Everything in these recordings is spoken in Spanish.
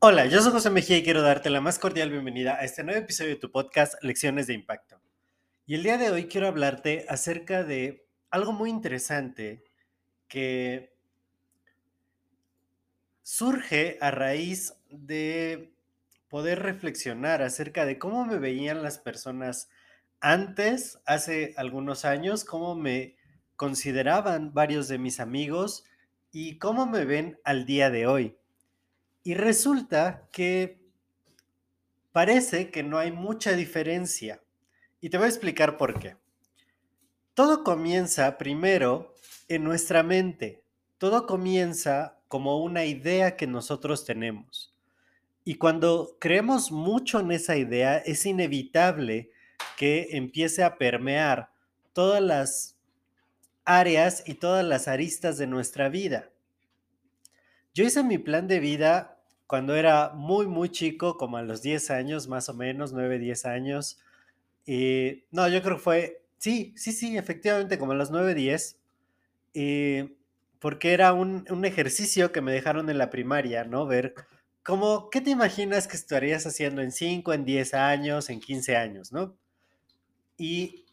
Hola, yo soy José Mejía y quiero darte la más cordial bienvenida a este nuevo episodio de tu podcast Lecciones de Impacto. Y el día de hoy quiero hablarte acerca de algo muy interesante que surge a raíz de poder reflexionar acerca de cómo me veían las personas antes, hace algunos años, cómo me consideraban varios de mis amigos y cómo me ven al día de hoy. Y resulta que parece que no hay mucha diferencia. Y te voy a explicar por qué. Todo comienza primero en nuestra mente. Todo comienza como una idea que nosotros tenemos. Y cuando creemos mucho en esa idea, es inevitable que empiece a permear todas las áreas y todas las aristas de nuestra vida. Yo hice mi plan de vida cuando era muy, muy chico, como a los 10 años, más o menos, 9, 10 años. Y, no, yo creo que fue, sí, sí, sí, efectivamente, como a los 9, 10. porque era un, un, ejercicio que me dejaron en la primaria, ¿no? Ver cómo, ¿qué te imaginas que estarías haciendo en 5, en 10 años, en 15 años, ¿no? Y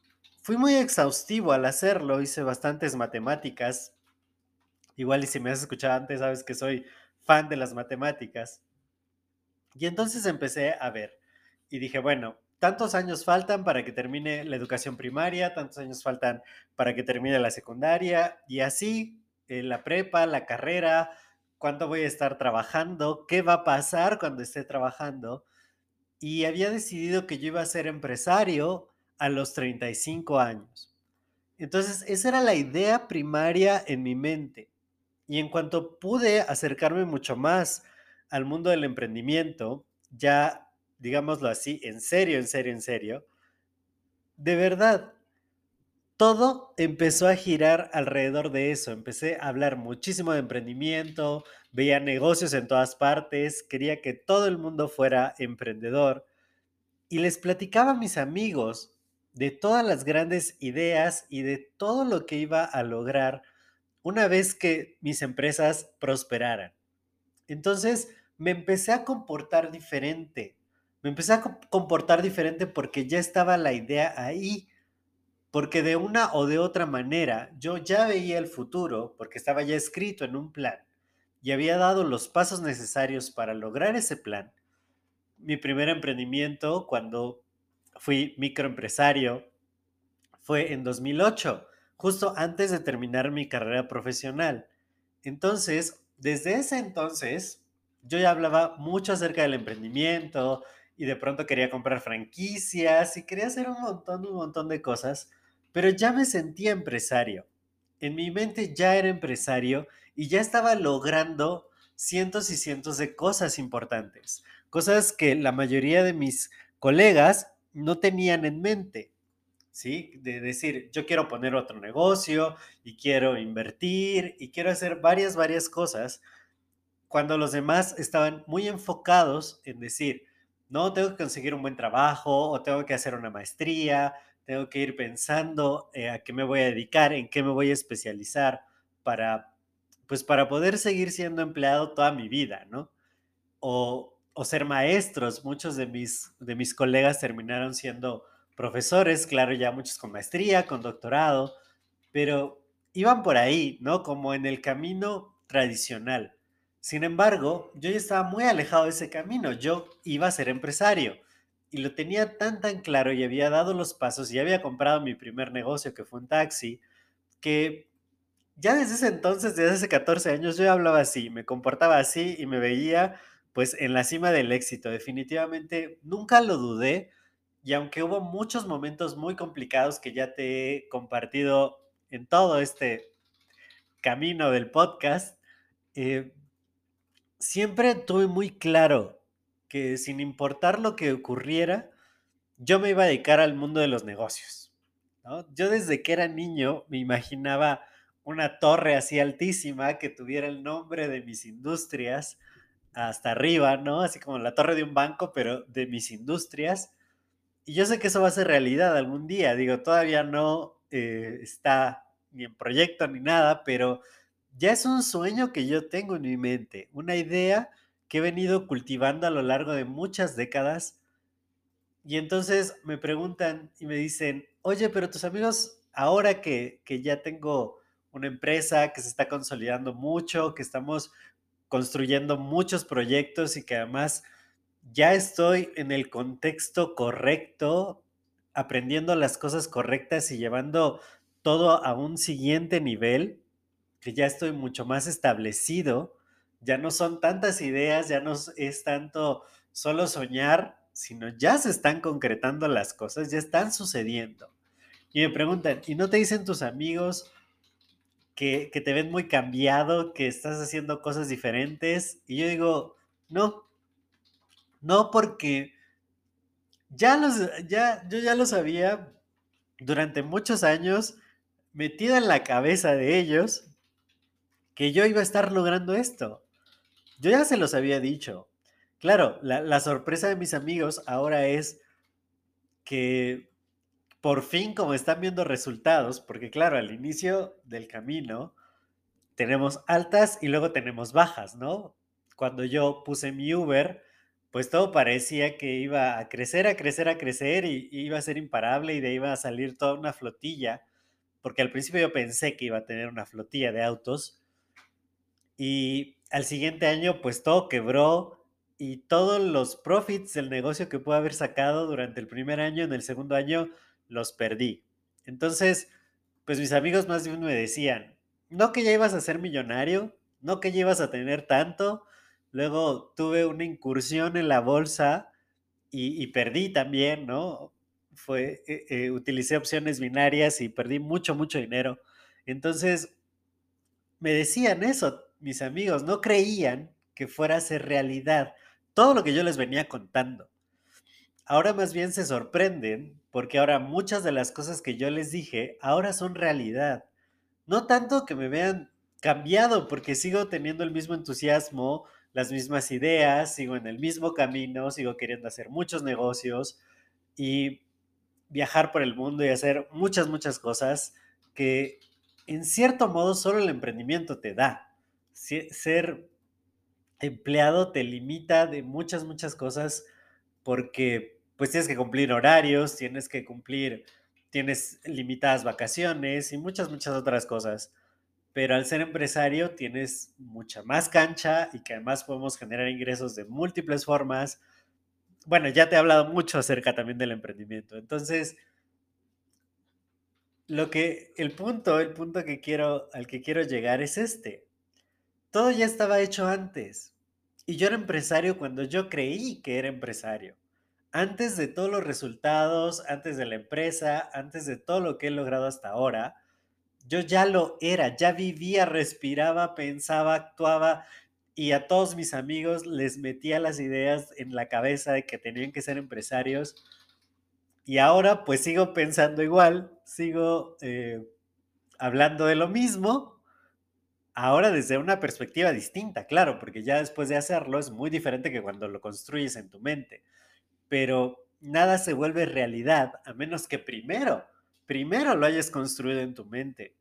fui muy exhaustivo al hacerlo, hice bastantes matemáticas. Igual y si me has escuchado antes, sabes que soy fan de las matemáticas. Y entonces empecé a ver y dije, bueno, tantos años faltan para que termine la educación primaria, tantos años faltan para que termine la secundaria y así eh, la prepa, la carrera, cuánto voy a estar trabajando, qué va a pasar cuando esté trabajando. Y había decidido que yo iba a ser empresario a los 35 años. Entonces, esa era la idea primaria en mi mente. Y en cuanto pude acercarme mucho más al mundo del emprendimiento, ya, digámoslo así, en serio, en serio, en serio, de verdad, todo empezó a girar alrededor de eso. Empecé a hablar muchísimo de emprendimiento, veía negocios en todas partes, quería que todo el mundo fuera emprendedor y les platicaba a mis amigos de todas las grandes ideas y de todo lo que iba a lograr una vez que mis empresas prosperaran. Entonces me empecé a comportar diferente. Me empecé a comportar diferente porque ya estaba la idea ahí. Porque de una o de otra manera yo ya veía el futuro porque estaba ya escrito en un plan y había dado los pasos necesarios para lograr ese plan. Mi primer emprendimiento, cuando fui microempresario fue en 2008, justo antes de terminar mi carrera profesional. Entonces, desde ese entonces, yo ya hablaba mucho acerca del emprendimiento y de pronto quería comprar franquicias y quería hacer un montón, un montón de cosas, pero ya me sentía empresario. En mi mente ya era empresario y ya estaba logrando cientos y cientos de cosas importantes, cosas que la mayoría de mis colegas no tenían en mente, ¿sí? De decir, yo quiero poner otro negocio y quiero invertir y quiero hacer varias, varias cosas, cuando los demás estaban muy enfocados en decir, no, tengo que conseguir un buen trabajo o tengo que hacer una maestría, tengo que ir pensando eh, a qué me voy a dedicar, en qué me voy a especializar para, pues para poder seguir siendo empleado toda mi vida, ¿no? O, o ser maestros. Muchos de mis, de mis colegas terminaron siendo profesores, claro, ya muchos con maestría, con doctorado, pero iban por ahí, ¿no? Como en el camino tradicional. Sin embargo, yo ya estaba muy alejado de ese camino. Yo iba a ser empresario y lo tenía tan, tan claro y había dado los pasos y había comprado mi primer negocio, que fue un taxi, que ya desde ese entonces, desde hace 14 años, yo hablaba así, me comportaba así y me veía pues en la cima del éxito. Definitivamente nunca lo dudé y aunque hubo muchos momentos muy complicados que ya te he compartido en todo este camino del podcast, eh, siempre tuve muy claro que sin importar lo que ocurriera, yo me iba a dedicar al mundo de los negocios. Yo desde que era niño me imaginaba una torre así altísima que tuviera el nombre de mis industrias hasta arriba, ¿no? Así como la torre de un banco, pero de mis industrias. Y yo sé que eso va a ser realidad algún día. Digo, todavía no eh, está ni en proyecto ni nada, pero ya es un sueño que yo tengo en mi mente, una idea que he venido cultivando a lo largo de muchas décadas. Y entonces me preguntan y me dicen, oye, pero tus amigos, ahora que, que ya tengo una empresa que se está consolidando mucho, que estamos construyendo muchos proyectos y que además ya estoy en el contexto correcto, aprendiendo las cosas correctas y llevando todo a un siguiente nivel, que ya estoy mucho más establecido, ya no son tantas ideas, ya no es tanto solo soñar, sino ya se están concretando las cosas, ya están sucediendo. Y me preguntan, ¿y no te dicen tus amigos que, te ven muy cambiado, que estás haciendo cosas diferentes? Y yo digo, no, no, porque ya los, ya, yo ya lo sabía durante muchos años, metida en la cabeza de ellos, que yo iba a estar logrando esto. Yo ya se los había dicho. Claro, la, la sorpresa de mis amigos ahora es que por fin, como están viendo resultados, porque claro, al inicio del camino tenemos altas y luego tenemos bajas, ¿no? Cuando yo puse mi Uber, pues todo parecía que iba a crecer, a crecer, a crecer y, iba a ser imparable y de ahí iba a salir toda una flotilla, porque al principio yo pensé que iba a tener una flotilla de autos y al siguiente año pues todo quebró y todos los profits del negocio que pude haber sacado durante el primer año, en el segundo año los perdí. Entonces, pues mis amigos más bien me decían, no que ya ibas a ser millonario, no que ya ibas a tener tanto, Luego tuve una incursión en la bolsa y, perdí también, ¿no? Fue, eh, eh, utilicé opciones binarias y perdí mucho, mucho dinero. Entonces, me decían eso, mis amigos, no creían que fuera a ser realidad todo lo que yo les venía contando. Ahora más bien se sorprenden porque ahora muchas de las cosas que yo les dije ahora son realidad. No tanto que me vean cambiado porque sigo teniendo el mismo entusiasmo, las mismas ideas, sigo en el mismo camino, sigo queriendo hacer muchos negocios y viajar por el mundo y hacer muchas, muchas cosas que en cierto modo solo el emprendimiento te da. Ser empleado te limita de muchas, muchas cosas porque pues tienes que cumplir horarios, tienes que cumplir, tienes limitadas vacaciones y muchas, muchas otras cosas pero al ser empresario tienes mucha más cancha y que además podemos generar ingresos de múltiples formas. Bueno, ya te he hablado mucho acerca también del emprendimiento. Entonces, lo que el punto, el punto que quiero al que quiero llegar es este. Todo ya estaba hecho antes. Y yo era empresario cuando yo creí que era empresario. Antes de todos los resultados, antes de la empresa, antes de todo lo que he logrado hasta ahora, yo ya lo era, ya vivía, respiraba, pensaba, actuaba y a todos mis amigos les metía las ideas en la cabeza de que tenían que ser empresarios. Y ahora pues sigo pensando igual, sigo eh, hablando de lo mismo, ahora desde una perspectiva distinta, claro, porque ya después de hacerlo es muy diferente que cuando lo construyes en tu mente. Pero nada se vuelve realidad a menos que primero primero lo hayas construido en tu mente.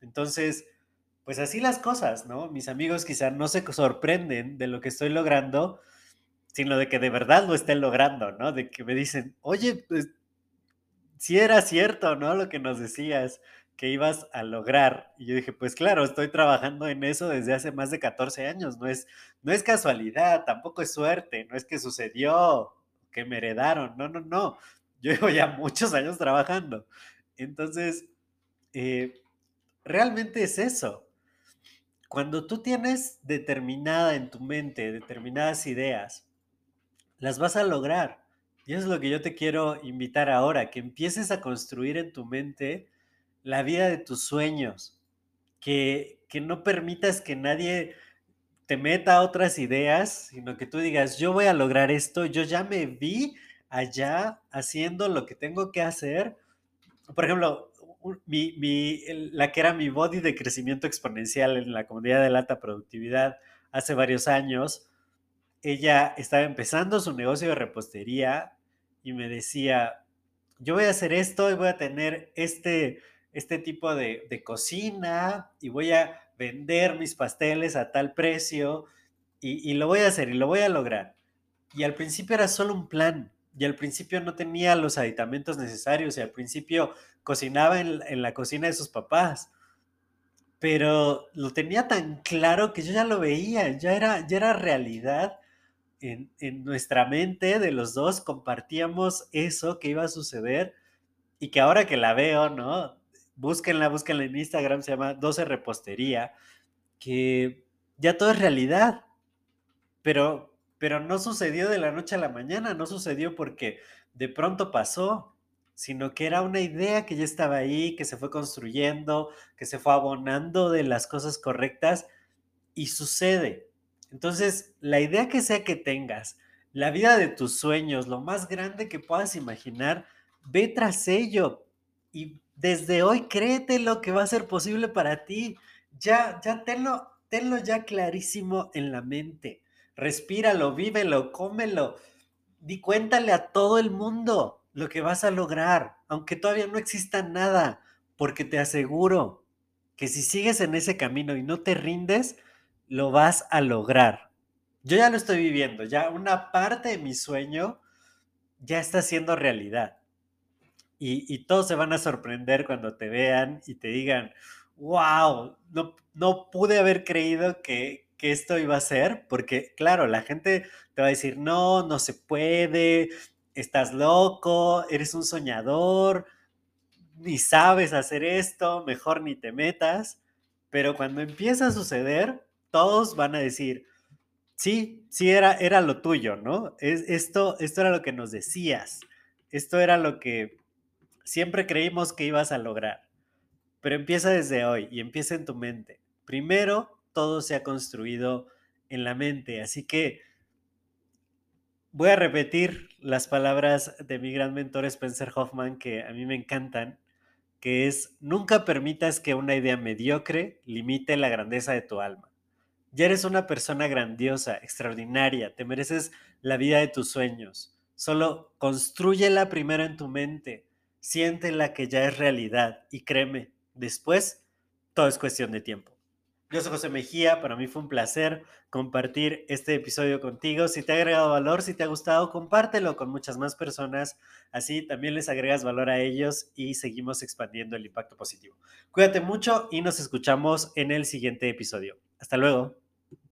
Entonces, pues así las cosas, ¿no? Mis amigos quizá no se sorprenden de lo que estoy logrando, sino de que de verdad lo estén logrando, ¿no? De que me dicen, oye, pues si era cierto, ¿no? Lo que nos decías que ibas a lograr. Y yo dije, pues claro, estoy trabajando en eso desde hace más de 14 años, no es, no es casualidad, tampoco es suerte, no es que sucedió, que me heredaron, no, no, no. Yo llevo ya muchos años trabajando. Entonces, eh, realmente es eso. Cuando tú tienes determinada en tu mente, determinadas ideas, las vas a lograr. Y eso es lo que yo te quiero invitar ahora, que empieces a construir en tu mente la vida de tus sueños, que, que no permitas que nadie te meta otras ideas, sino que tú digas, yo voy a lograr esto, yo ya me vi allá haciendo lo que tengo que hacer. Por ejemplo, mi, la que era mi body de crecimiento exponencial en la comunidad de la alta productividad hace varios años, ella estaba empezando su negocio de repostería y me decía, yo voy a hacer esto y voy a tener este, este tipo de, de cocina y voy a vender mis pasteles a tal precio y, y, lo voy a hacer y lo voy a lograr. Y al principio era solo un plan y al principio no tenía los aditamentos necesarios y al principio cocinaba en, en la cocina de sus papás. Pero lo tenía tan claro que yo ya lo veía, ya era, ya era realidad en, en, nuestra mente de los dos compartíamos eso que iba a suceder y que ahora que la veo, ¿no? Búsquenla, búsquenla en Instagram, se llama 12 Repostería, que ya todo es realidad, pero, pero no sucedió de la noche a la mañana, no sucedió porque de pronto pasó, sino que era una idea que ya estaba ahí, que se fue construyendo, que se fue abonando de las cosas correctas y sucede. Entonces, la idea que sea que tengas, la vida de tus sueños, lo más grande que puedas imaginar, ve tras ello y desde hoy créete lo que va a ser posible para ti. Ya, ya tenlo, tenlo ya clarísimo en la mente. Respíralo, vívelo, cómelo. Di cuéntale a todo el mundo lo que vas a lograr, aunque todavía no exista nada, porque te aseguro que si sigues en ese camino y no te rindes, lo vas a lograr. Yo ya lo estoy viviendo, ya una parte de mi sueño ya está siendo realidad. Y, y todos se van a sorprender cuando te vean y te digan, wow, no, no pude haber creído que, que esto iba a ser, porque claro, la gente te va a decir, no, no se puede, estás loco, eres un soñador, ni sabes hacer esto, mejor ni te metas, pero cuando empieza a suceder, todos van a decir, sí, sí era, era lo tuyo, ¿no? Es, esto, esto era lo que nos decías, esto era lo que siempre creímos que ibas a lograr. Pero empieza desde hoy y empieza en tu mente. Primero, todo se ha construido en la mente, así que voy a repetir las palabras de mi gran mentor Spencer Hoffman que a mí me encantan, que es, nunca permitas que una idea mediocre limite la grandeza de tu alma. Ya eres una persona grandiosa, extraordinaria, te mereces la vida de tus sueños. Solo construyela primero en tu mente, siéntela que ya es realidad y créeme, después todo es cuestión de tiempo. Yo soy José Mejía, para mí fue un placer compartir este episodio contigo. Si te ha agregado valor, si te ha gustado, compártelo con muchas más personas. Así también les agregas valor a ellos y seguimos expandiendo el impacto positivo. Cuídate mucho y nos escuchamos en el siguiente episodio. Hasta luego.